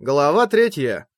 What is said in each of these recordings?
Глава третья.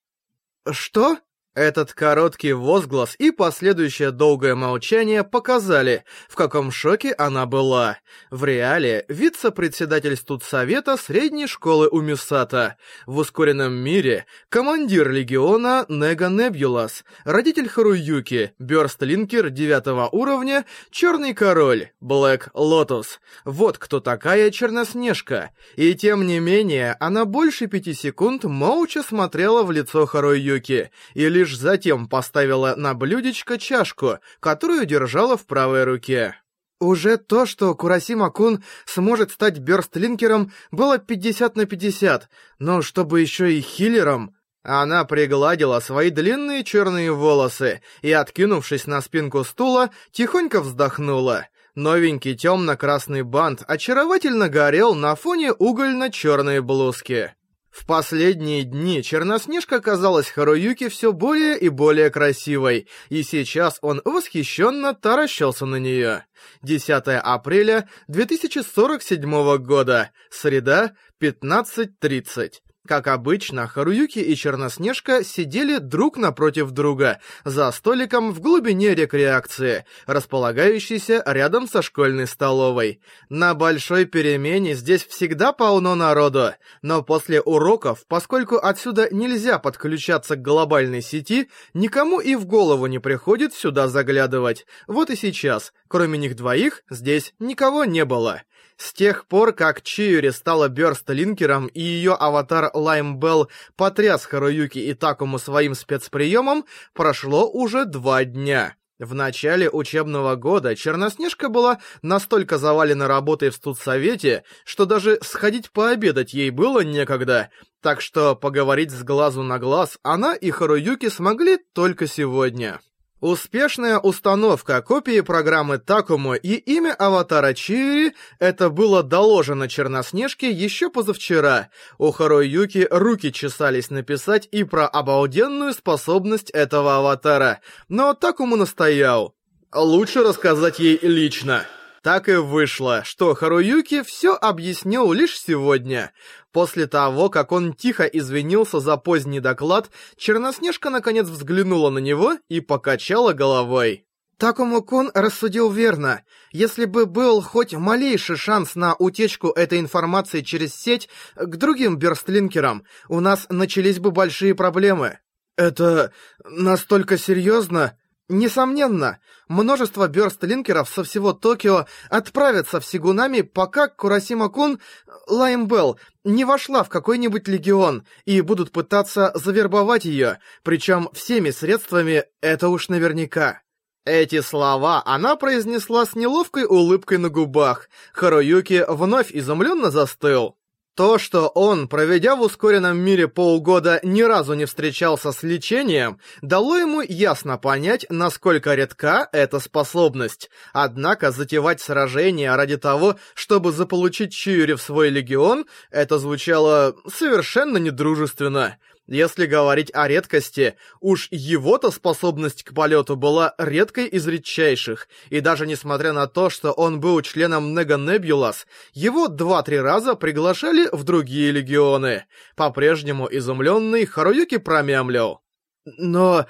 «Что?» Этот короткий возглас и последующее долгое молчание показали, в каком шоке она была. В реале вице-председатель студсовета средней школы Умисата, в ускоренном мире командир легиона Нега Небулас, родитель Харуюки, Бёрстлинкер девятого уровня, Черный король, Блэк Лотус. Вот кто такая Черноснежка. И тем не менее, она больше пяти секунд молча смотрела в лицо Харуюки, и лишь затем поставила на блюдечко чашку, которую держала в правой руке. Уже то, что Курасима-кун сможет стать бёрстлинкером, было 50 на 50, но чтобы еще и хиллером... Она пригладила свои длинные черные волосы и, откинувшись на спинку стула, тихонько вздохнула. Новенький темно-красный бант очаровательно горел на фоне угольно-черной блузки. В последние дни Черноснежка казалась Харуюке все более и более красивой, и сейчас он восхищенно таращился на нее. 10 апреля 2047 года, среда, 15.30. Как обычно, Харуюки и Черноснежка сидели друг напротив друга за столиком в глубине рекреакции, располагающейся рядом со школьной столовой. На большой перемене здесь всегда полно народу, но после уроков, поскольку отсюда нельзя подключаться к глобальной сети, никому и в голову не приходит сюда заглядывать. Вот и сейчас, кроме них двоих, здесь никого не было. С тех пор, как Чиури стала Бёрстлинкером и ее аватар Лаймбелл потряс Харуюки и Такому своим спецприемом, прошло уже два дня. В начале учебного года Черноснежка была настолько завалена работой в студсовете, что даже сходить пообедать ей было некогда, так что поговорить с глазу на глаз она и Харуюки смогли только сегодня. Успешная установка копии программы Такому и имя аватара Чири это было доложено Черноснежке еще позавчера. У Харуюки руки чесались написать и про обалденную способность этого аватара, но Такому настоял. Лучше рассказать ей лично. Так и вышло, что Харуюки все объяснил лишь сегодня. После того, как он тихо извинился за поздний доклад, Черноснежка наконец взглянула на него и покачала головой. Такому-кун рассудил верно. Если бы был хоть малейший шанс на утечку этой информации через сеть к другим бёрстлинкерам, у нас начались бы большие проблемы. Это настолько серьезно? Несомненно, множество бёрстлинкеров со всего Токио отправятся в Сигунами, пока Курасима-кун, Лаймбелл, не вошла в какой-нибудь легион и будут пытаться завербовать её, причём всеми средствами, это уж наверняка. Эти слова она произнесла с неловкой улыбкой на губах. Харуюки вновь изумленно застыл. То, что он, проведя в ускоренном мире полгода, ни разу не встречался с лечением, дало ему ясно понять, насколько редка эта способность. Однако затевать сражение ради того, чтобы заполучить Чиури в свой легион, это звучало совершенно недружественно. Если говорить о редкости, уж его-то способность к полету была редкой из редчайших, и даже несмотря на то, что он был членом Нега Небулас, его два-три раза приглашали в другие легионы. По-прежнему изумленный Харуюки промямлил. «Но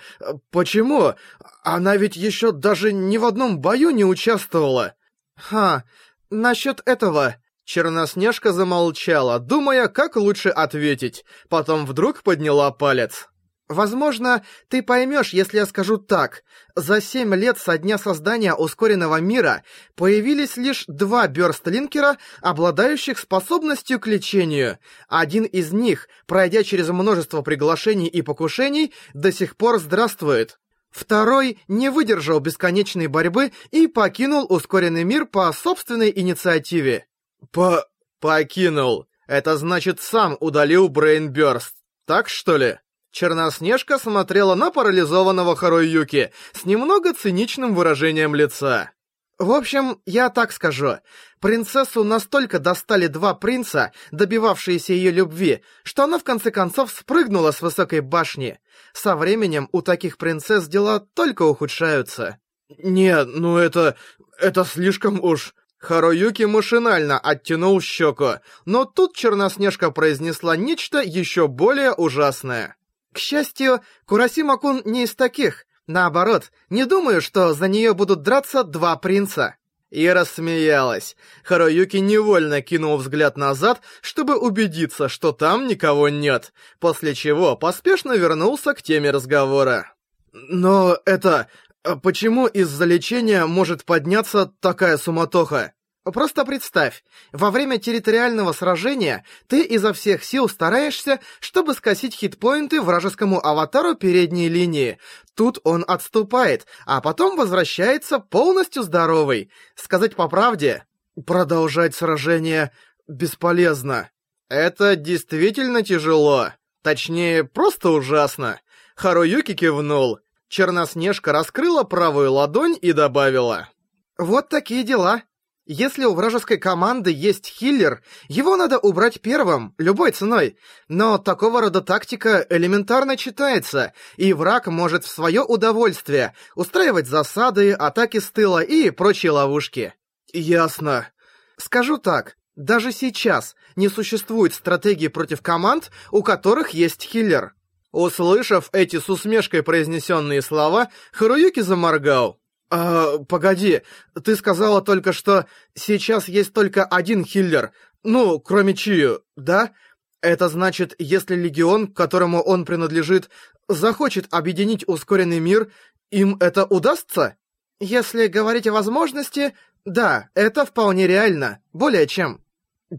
почему? Она ведь еще даже ни в одном бою не участвовала». «Ха, насчет этого...» Черноснежка замолчала, думая, как лучше ответить. Потом вдруг подняла палец. Возможно, ты поймешь, если я скажу так. За семь лет со дня создания ускоренного мира появились лишь два бёрстлинкера, обладающих способностью к лечению. Один из них, пройдя через множество приглашений и покушений, до сих пор здравствует. Второй не выдержал бесконечной борьбы и покинул ускоренный мир по собственной инициативе. По... покинул. Это значит, сам удалил Брейнбёрст. Так что ли? Черноснежка смотрела на парализованного Харуюки с немного циничным выражением лица. В общем, я так скажу. Принцессу настолько достали два принца, добивавшиеся ее любви, что она в конце концов спрыгнула с высокой башни. Со временем у таких принцесс дела только ухудшаются. «Не, ну это... это слишком уж...» Харуюки машинально оттянул щеку, но тут Черноснежка произнесла нечто еще более ужасное. К счастью, Курасима-кун не из таких. Наоборот, не думаю, что за нее будут драться два принца. И рассмеялась. Харуюки невольно кинул взгляд назад, чтобы убедиться, что там никого нет, после чего поспешно вернулся к теме разговора. «Но это... А почему из-за лечения может подняться такая суматоха? Просто представь, во время территориального сражения ты изо всех сил стараешься, чтобы скосить хитпоинты вражескому аватару передней линии. Тут он отступает, а потом возвращается полностью здоровый. Сказать по правде, продолжать сражение бесполезно. Это действительно тяжело. Точнее, просто ужасно. Харуюки кивнул. Черноснежка раскрыла правую ладонь и добавила. «Вот такие дела. Если у вражеской команды есть хиллер, его надо убрать первым, любой ценой. Но такого рода тактика элементарно читается, и враг может в свое удовольствие устраивать засады, атаки с тыла и прочие ловушки». «Ясно. Скажу так, даже сейчас не существует стратегии против команд, у которых есть хиллер». Услышав эти с усмешкой произнесенные слова, Харуюки заморгал. «А, погоди, ты сказала только, что сейчас есть только один хиллер, ну, кроме Чию, да? Это значит, если Легион, которому он принадлежит, захочет объединить ускоренный мир, им это удастся?» «Если говорить о возможности, да, это вполне реально, более чем».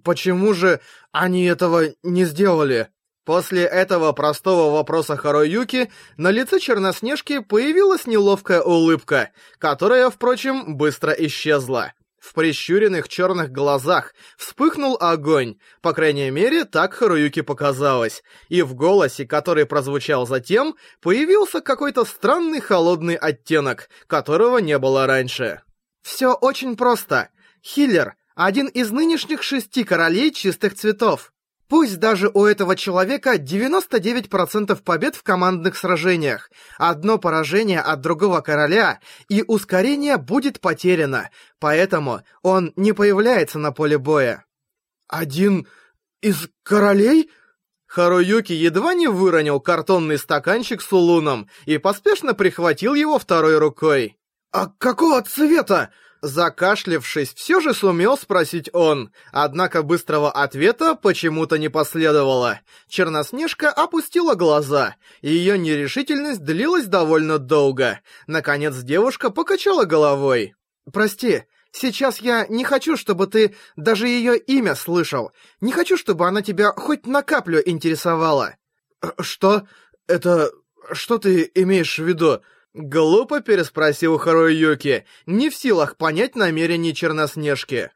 «Почему же они этого не сделали?» После этого простого вопроса Харуюки на лице Черноснежки появилась неловкая улыбка, которая, впрочем, быстро исчезла. В прищуренных черных глазах вспыхнул огонь, по крайней мере, так Харуюки показалось, и в голосе, который прозвучал затем, появился какой-то странный холодный оттенок, которого не было раньше. «Все очень просто. Хиллер — один из нынешних шести королей чистых цветов. Пусть даже у этого человека 99% побед в командных сражениях, одно поражение от другого короля, и ускорение будет потеряно, поэтому он не появляется на поле боя. «Один из королей?» Харуюки едва не выронил картонный стаканчик с улуном и поспешно прихватил его второй рукой. «А какого цвета?» Закашлявшись, все же сумел спросить он, однако быстрого ответа почему-то не последовало. Черноснежка опустила глаза, и ее нерешительность длилась довольно долго. Наконец девушка покачала головой. «Прости, сейчас я не хочу, чтобы ты даже ее имя слышал. Не хочу, чтобы она тебя хоть на каплю интересовала». «Что? Это... что ты имеешь в виду?» Глупо переспросил Харуюки, не в силах понять намерения Черноснежки.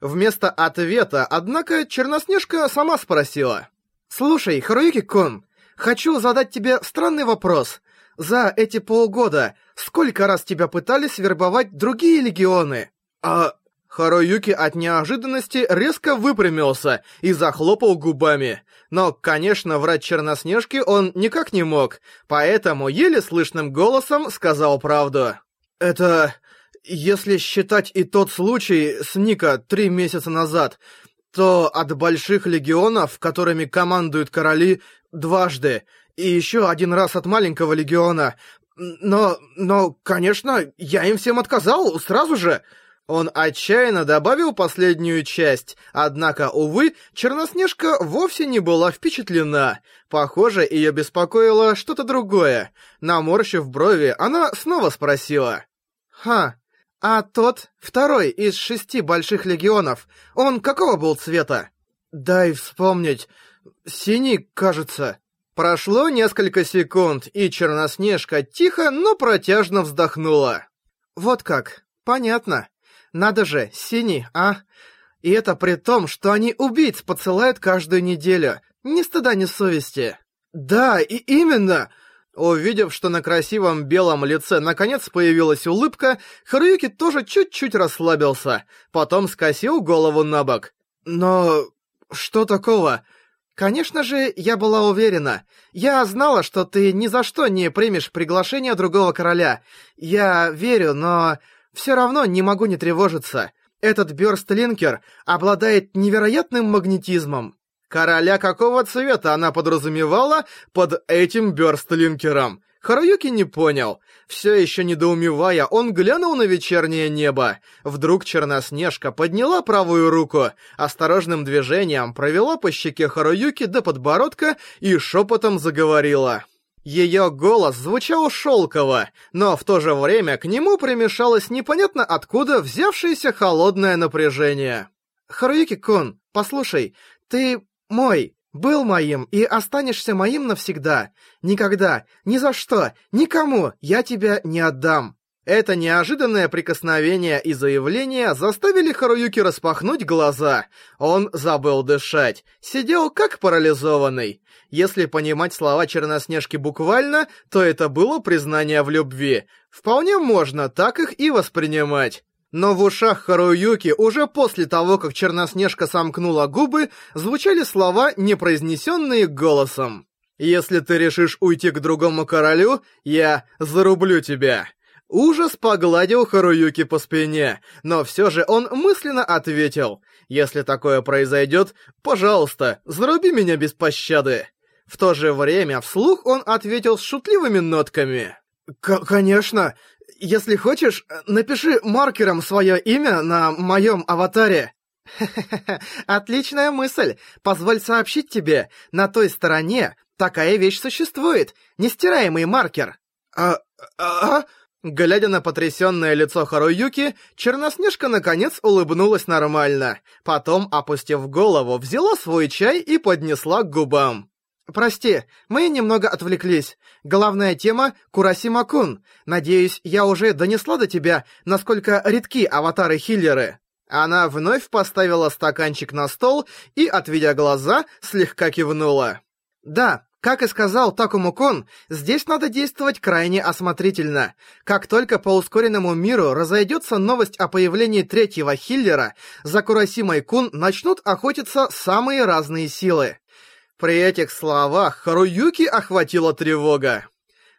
Вместо ответа, однако, Черноснежка сама спросила. «Слушай, Харуюки-кун, хочу задать тебе странный вопрос. За эти полгода сколько раз тебя пытались вербовать другие легионы?» «А Харуюки от неожиданности резко выпрямился и захлопал губами. Но, конечно, врать Черноснежке он никак не мог, поэтому еле слышным голосом сказал правду. «Это... если считать и тот случай с Ника три месяца назад, то от больших легионов, которыми командуют короли, дважды, и еще один раз от маленького легиона. Но, но, конечно, я им всем отказал сразу же». Он отчаянно добавил последнюю часть, однако, увы, Черноснежка вовсе не была впечатлена. Похоже, ее беспокоило что-то другое. Наморщив брови, она снова спросила. «Ха, а тот, второй из шести больших легионов, он какого был цвета?» «Дай вспомнить. Синий, кажется». Прошло несколько секунд, и Черноснежка тихо, но протяжно вздохнула. «Вот как. Понятно. Надо же, синий, а? И это при том, что они убийц поцелают каждую неделю. Ни стыда, ни совести. Да, и именно... Увидев, что на красивом белом лице наконец появилась улыбка, Харуюки тоже чуть-чуть расслабился, потом скосил голову на бок. «Но... что такого?» «Конечно же, я была уверена. Я знала, что ты ни за что не примешь приглашение другого короля. Я верю, но все равно не могу не тревожиться. Этот Бёрстлинкер обладает невероятным магнетизмом. Короля какого цвета она подразумевала под этим Бёрстлинкером? Харуюки не понял. Все еще недоумевая, он глянул на вечернее небо. Вдруг Черноснежка подняла правую руку, осторожным движением провела по щеке Харуюки до подбородка и шепотом заговорила. Ее голос звучал шелково, но в то же время к нему примешалось непонятно откуда взявшееся холодное напряжение. «Харуюки-кун, послушай, ты мой, был моим и останешься моим навсегда. Никогда, ни за что, никому я тебя не отдам». Это неожиданное прикосновение и заявление заставили Харуюки распахнуть глаза. Он забыл дышать, сидел как парализованный. Если понимать слова Черноснежки буквально, то это было признание в любви. Вполне можно так их и воспринимать. Но в ушах Харуюки уже после того, как Черноснежка сомкнула губы, звучали слова, не произнесенные голосом. «Если ты решишь уйти к другому королю, я зарублю тебя». Ужас погладил Харуюки по спине, но все же он мысленно ответил, «Если такое произойдет, пожалуйста, заруби меня без пощады». В то же время вслух он ответил с шутливыми нотками. «Конечно, если хочешь, напиши маркером свое имя на моем аватаре. Отличная мысль. Позволь сообщить тебе, на той стороне такая вещь существует. Нестираемый маркер. А... а... а? Глядя на потрясенное лицо Харуюки, Черноснежка наконец улыбнулась нормально. Потом, опустив голову, взяла свой чай и поднесла к губам. «Прости, мы немного отвлеклись. Главная тема — Курасима-кун. Надеюсь, я уже донесла до тебя, насколько редки аватары-хиллеры». Она вновь поставила стаканчик на стол и, отведя глаза, слегка кивнула. «Да, как и сказал Такуму-кун, здесь надо действовать крайне осмотрительно. Как только по ускоренному миру разойдется новость о появлении третьего хиллера, за Курасимой-кун начнут охотиться самые разные силы. При этих словах Харуюки охватила тревога.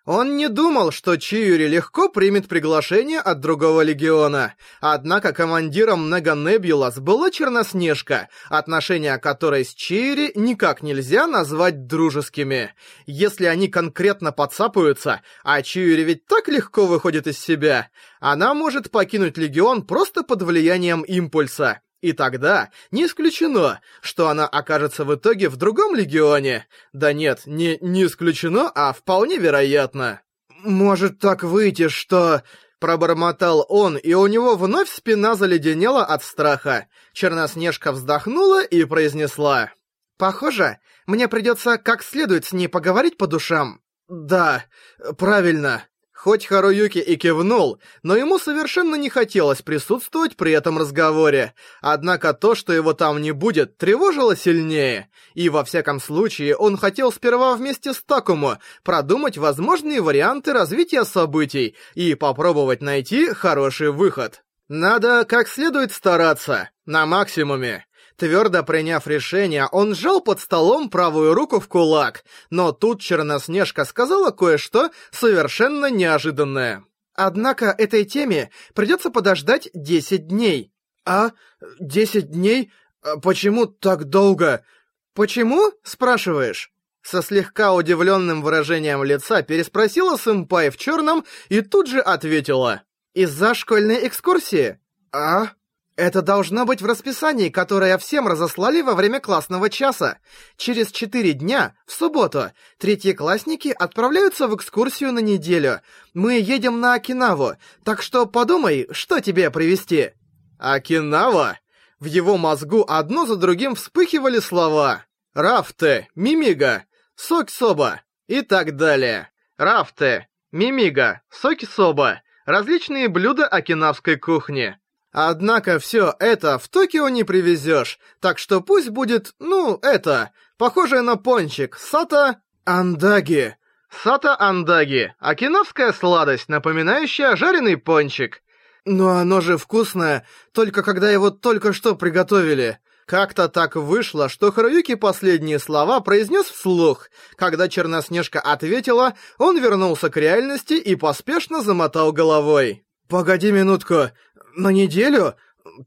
Он не думал, что Чиюри легко примет приглашение от другого легиона. Однако командиром Нега Небулас была Черноснежка, отношения которой с Чиюри никак нельзя назвать дружескими. Если они конкретно подцапаются, а Чиюри ведь так легко выходит из себя, она может покинуть легион просто под влиянием импульса. И тогда не исключено, что она окажется в итоге в другом легионе. Да нет, не не исключено, а вполне вероятно. Может так выйти, что... Пробормотал он, и у него вновь спина заледенела от страха. Черноснежка вздохнула и произнесла. «Похоже, мне придется как следует с ней поговорить по душам». «Да, правильно. Хоть Харуюки и кивнул, но ему совершенно не хотелось присутствовать при этом разговоре. Однако то, что его там не будет, тревожило сильнее. И во всяком случае, он хотел сперва вместе с Такому продумать возможные варианты развития событий и попробовать найти хороший выход. Надо как следует стараться, на максимуме. Твердо приняв решение, он сжал под столом правую руку в кулак, но тут Черноснежка сказала кое-что совершенно неожиданное. Однако этой теме придется подождать 10 дней. А? 10 дней? А почему так долго? Почему? Спрашиваешь? Со слегка удивленным выражением лица переспросила сэмпай в черном и тут же ответила. Из-за школьной экскурсии. А? Это должно быть в расписании, которое всем разослали во время классного часа. Через четыре дня, в субботу, третьеклассники отправляются в экскурсию на неделю. Мы едем на Окинаву, так что подумай, что тебе привезти. Окинава? В его мозгу одно за другим вспыхивали слова. Рафте, Мимига, Соксоба и так далее. Рафте, Мимига, Соксоба. Различные блюда окинавской кухни. Однако все это в Токио не привезешь, так что пусть будет, ну, это, похожее на пончик, сата андаги. Сата андаги, окинавская сладость, напоминающая жареный пончик. Но оно же вкусное, только когда его только что приготовили. Как-то так вышло, что Харуюки последние слова произнес вслух. Когда Черноснежка ответила, он вернулся к реальности и поспешно замотал головой. «Погоди минутку, на неделю?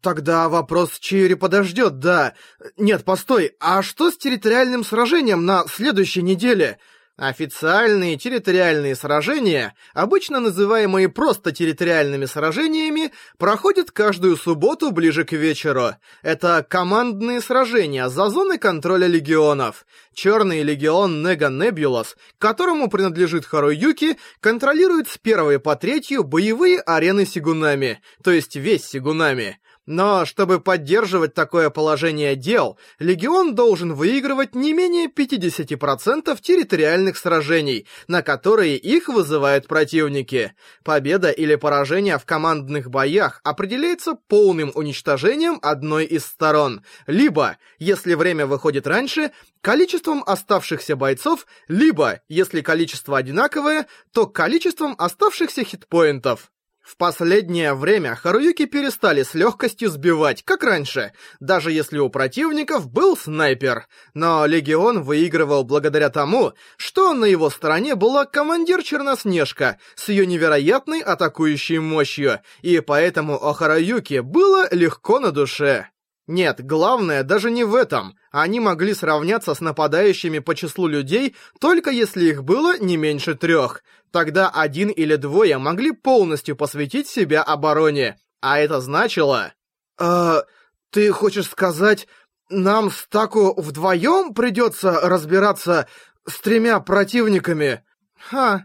Тогда вопрос Чиури подождет, да. Нет, постой, а что с территориальным сражением на следующей неделе? Официальные территориальные сражения, обычно называемые просто территориальными сражениями, проходят каждую субботу ближе к вечеру. Это командные сражения за зоны контроля легионов. Черный легион Нега Небулас, которому принадлежит Харуюки, контролирует с первой по третью боевые арены Сигунами, то есть весь Сигунами. Но чтобы поддерживать такое положение дел, Легион должен выигрывать не менее 50% территориальных сражений, на которые их вызывают противники. Победа или поражение в командных боях определяется полным уничтожением одной из сторон, либо, если время выходит раньше, количеством оставшихся бойцов, либо, если количество одинаковое, то количеством оставшихся хитпоинтов. В последнее время Харуюки перестали с легкостью сбивать, как раньше, даже если у противников был снайпер. Но Легион выигрывал благодаря тому, что на его стороне была командир Черноснежка с ее невероятной атакующей мощью, и поэтому о Харуюке было легко на душе. Нет, главное даже не в этом. Они могли сравняться с нападающими по числу людей, только если их было не меньше трех. Тогда один или двое могли полностью посвятить себя обороне. А это значило... «Э, ты хочешь сказать, нам с Таку вдвоем придется разбираться с тремя противниками?» «Ха,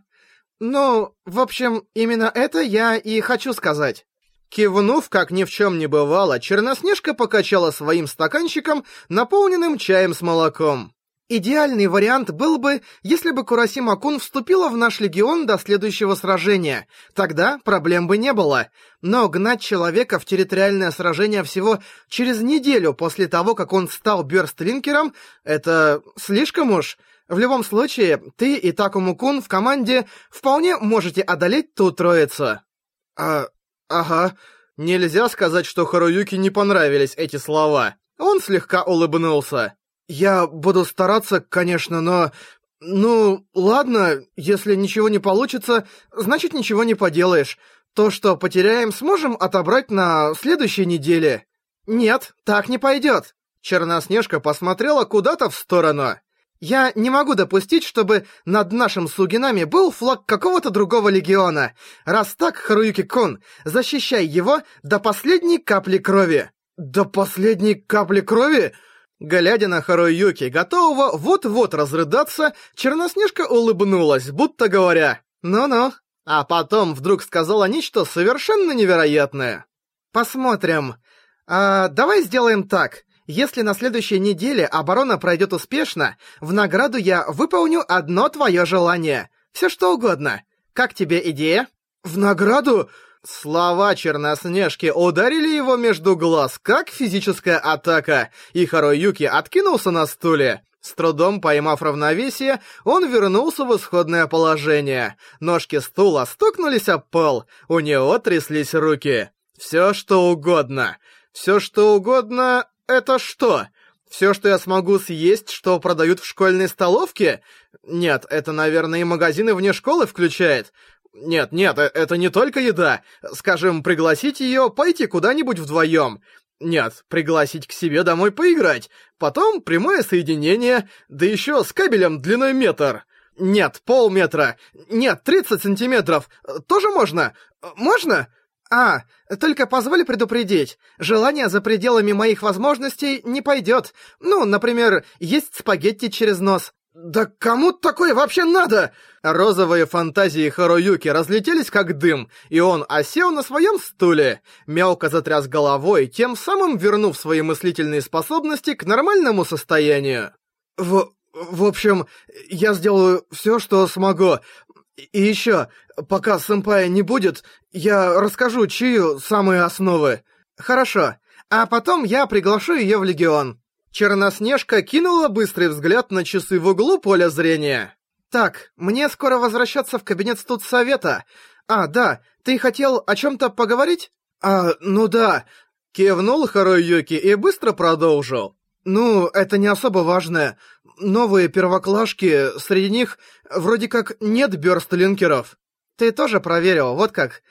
ну, в общем, именно это я и хочу сказать». Кивнув, как ни в чем не бывало, Черноснежка покачала своим стаканчиком, наполненным чаем с молоком. Идеальный вариант был бы, если бы Курасима-кун вступила в наш легион до следующего сражения. Тогда проблем бы не было. Но гнать человека в территориальное сражение всего через неделю после того, как он стал бёрстлинкером, это слишком уж. В любом случае, ты и Такому-кун в команде вполне можете одолеть ту троицу. А, Ага. Нельзя сказать, что Харуюки не понравились эти слова. Он слегка улыбнулся. Я буду стараться, конечно, но... Ну, ладно, если ничего не получится, значит ничего не поделаешь. То, что потеряем, сможем отобрать на следующей неделе. Нет, так не пойдет. Черноснежка посмотрела куда-то в сторону. Я не могу допустить, чтобы над нашим Сугинами был флаг какого-то другого легиона. Раз так, Харуюки-кун, защищай его до последней капли крови. До последней капли крови? Глядя на Харуюки, готового вот-вот разрыдаться, Черноснежка улыбнулась, будто говоря «Ну-ну». А потом вдруг сказала нечто совершенно невероятное. «Посмотрим. А, давай сделаем так. Если на следующей неделе оборона пройдет успешно, в награду я выполню одно твое желание. Все что угодно. Как тебе идея? В награду? Слова Черноснежки ударили его между глаз, как физическая атака, и Харуюки откинулся на стуле. С трудом поймав равновесие, он вернулся в исходное положение. Ножки стула стукнулись об пол, у него тряслись руки. Все что угодно. Все что угодно это что? Все, что я смогу съесть, что продают в школьной столовке? Нет, это, наверное, и магазины вне школы включает. Нет, нет, э, это не только еда. Скажем, пригласить ее пойти куда-нибудь вдвоем. Нет, пригласить к себе домой поиграть. Потом прямое соединение, да еще с кабелем длиной метр. Нет, полметра. Нет, 30 сантиметров. Тоже можно? Можно? «А, только позволь предупредить, желание за пределами моих возможностей не пойдет. Ну, например, есть спагетти через нос». «Да кому такое вообще надо?» Розовые фантазии Харуюки разлетелись как дым, и он осел на своем стуле. Мелко затряс головой, тем самым вернув свои мыслительные способности к нормальному состоянию. «В... в общем, я сделаю все, что смогу. И еще, пока сэмпая не будет, я расскажу Чию самые основы. Хорошо. А потом я приглашу ее в Легион. Черноснежка кинула быстрый взгляд на часы в углу поля зрения. Так, мне скоро возвращаться в кабинет студсовета. А, да, ты хотел о чем-то поговорить? А, ну да. Кивнул Харуюки и быстро продолжил. Ну, это не особо важное. Новые первоклашки, среди них вроде как нет бёрстлинкеров. Ты тоже проверил, вот как.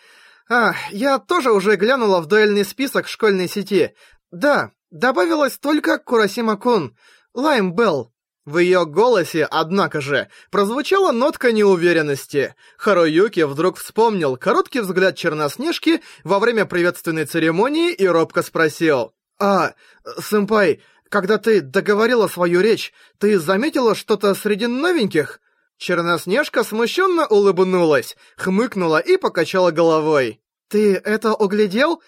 А, я тоже уже глянула в дуэльный список школьной сети. Да, добавилась только Курасима-кун, Лайм Белл. В ее голосе, однако же, прозвучала нотка неуверенности. Харуюки вдруг вспомнил короткий взгляд Черноснежки во время приветственной церемонии и робко спросил. «А, сэмпай, когда ты договорила свою речь, ты заметила что-то среди новеньких?» Черноснежка смущенно улыбнулась, хмыкнула и покачала головой. «Ты это углядел?»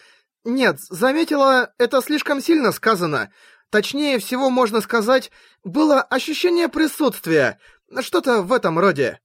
«Нет, заметила, это слишком сильно сказано. Точнее всего можно сказать, было ощущение присутствия. Что-то в этом роде.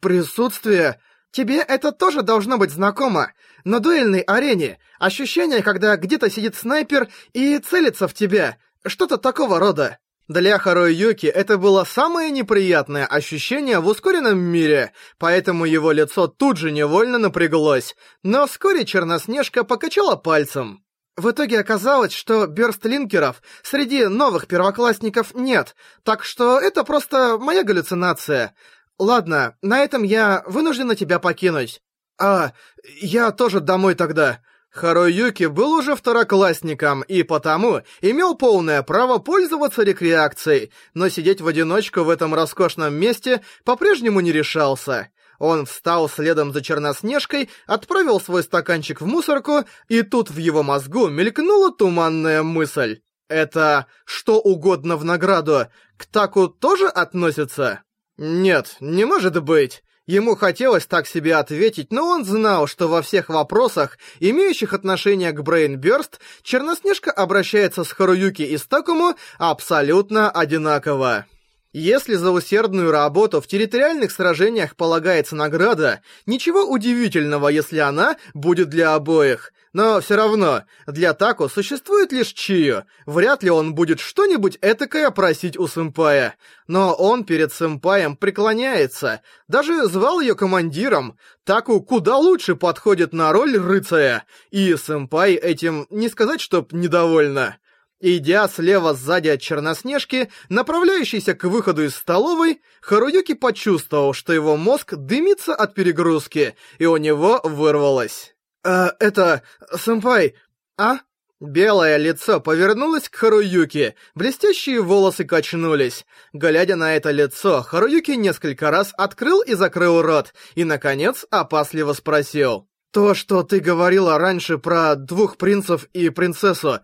Присутствие? Тебе это тоже должно быть знакомо. На дуэльной арене ощущение, когда где-то сидит снайпер и целится в тебя. Что-то такого рода. Для Харуюки это было самое неприятное ощущение в ускоренном мире, поэтому его лицо тут же невольно напряглось. Но вскоре Черноснежка покачала пальцем. В итоге оказалось, что бёрстлинкеров среди новых первоклассников нет, так что это просто моя галлюцинация. Ладно, на этом я вынуждена тебя покинуть. А, я тоже домой тогда. Харуюки был уже второклассником и потому имел полное право пользоваться рекреакцией, но сидеть в одиночку в этом роскошном месте по-прежнему не решался. Он встал следом за Черноснежкой, отправил свой стаканчик в мусорку, и тут в его мозгу мелькнула туманная мысль. Это что угодно в награду к Таку тоже относится? Нет, не может быть. Ему хотелось так себе ответить, но он знал, что во всех вопросах, имеющих отношение к Брейнбёрст, Черноснежка обращается с Харуюки и Стакому абсолютно одинаково. Если за усердную работу в территориальных сражениях полагается награда, ничего удивительного, если она будет для обоих. Но все равно, для Таку существует лишь Чио. Вряд ли он будет что-нибудь этакое просить у сэмпая. Но он перед сэмпаем преклоняется. Даже звал ее командиром. Таку куда лучше подходит на роль рыцаря. И сэмпай этим не сказать, чтоб недовольна. Идя слева сзади от Черноснежки, направляющийся к выходу из столовой, Харуюки почувствовал, что его мозг дымится от перегрузки, и у него вырвалось. «Э, это... сэмпай... а?» Белое лицо повернулось к Харуюки, блестящие волосы качнулись. Глядя на это лицо, Харуюки несколько раз открыл и закрыл рот, и, наконец, опасливо спросил. «То, что ты говорила раньше про двух принцев и принцессу,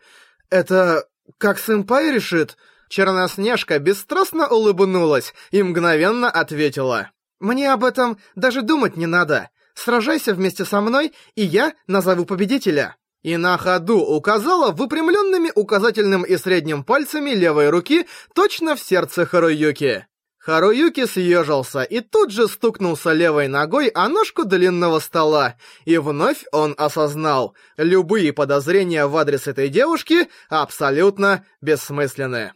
это как сэмпай решит?» Черноснежка бесстрастно улыбнулась и мгновенно ответила. «Мне об этом даже думать не надо. Сражайся вместе со мной, и я назову победителя». И на ходу указала выпрямленными указательным и средним пальцами левой руки точно в сердце Харуюки. Харуюки съежился и тут же стукнулся левой ногой о ножку длинного стола. И вновь он осознал, любые подозрения в адрес этой девушки абсолютно бессмысленны.